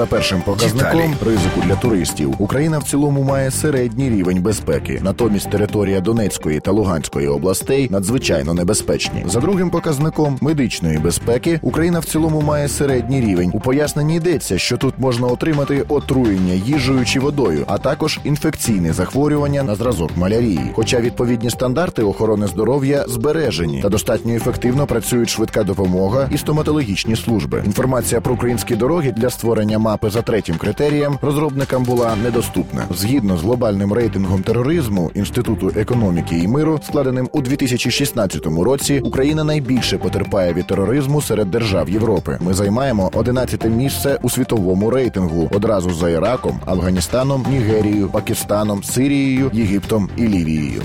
За першим показником ризику для туристів Україна в цілому має середній рівень безпеки. Натомість територія Донецької та Луганської областей надзвичайно небезпечні. За другим показником медичної безпеки Україна в цілому має середній рівень. У поясненні йдеться, що тут можна отримати отруєння їжею чи водою, а також інфекційне захворювання на зразок малярії. Хоча відповідні стандарти охорони здоров'я збережені та достатньо ефективно працюють швидка допомога і стоматологічні служби. Інформація про українські дороги для створення мапи за третім критерієм розробникам була недоступна. Згідно з глобальним рейтингом тероризму Інституту економіки і миру, складеним у 2016 році, Україна найбільше потерпає від тероризму серед держав Європи. Ми займаємо 11 місце у світовому рейтингу одразу за Іраком, Афганістаном, Нігерією, Пакистаном, Сирією, Єгиптом і Лівією.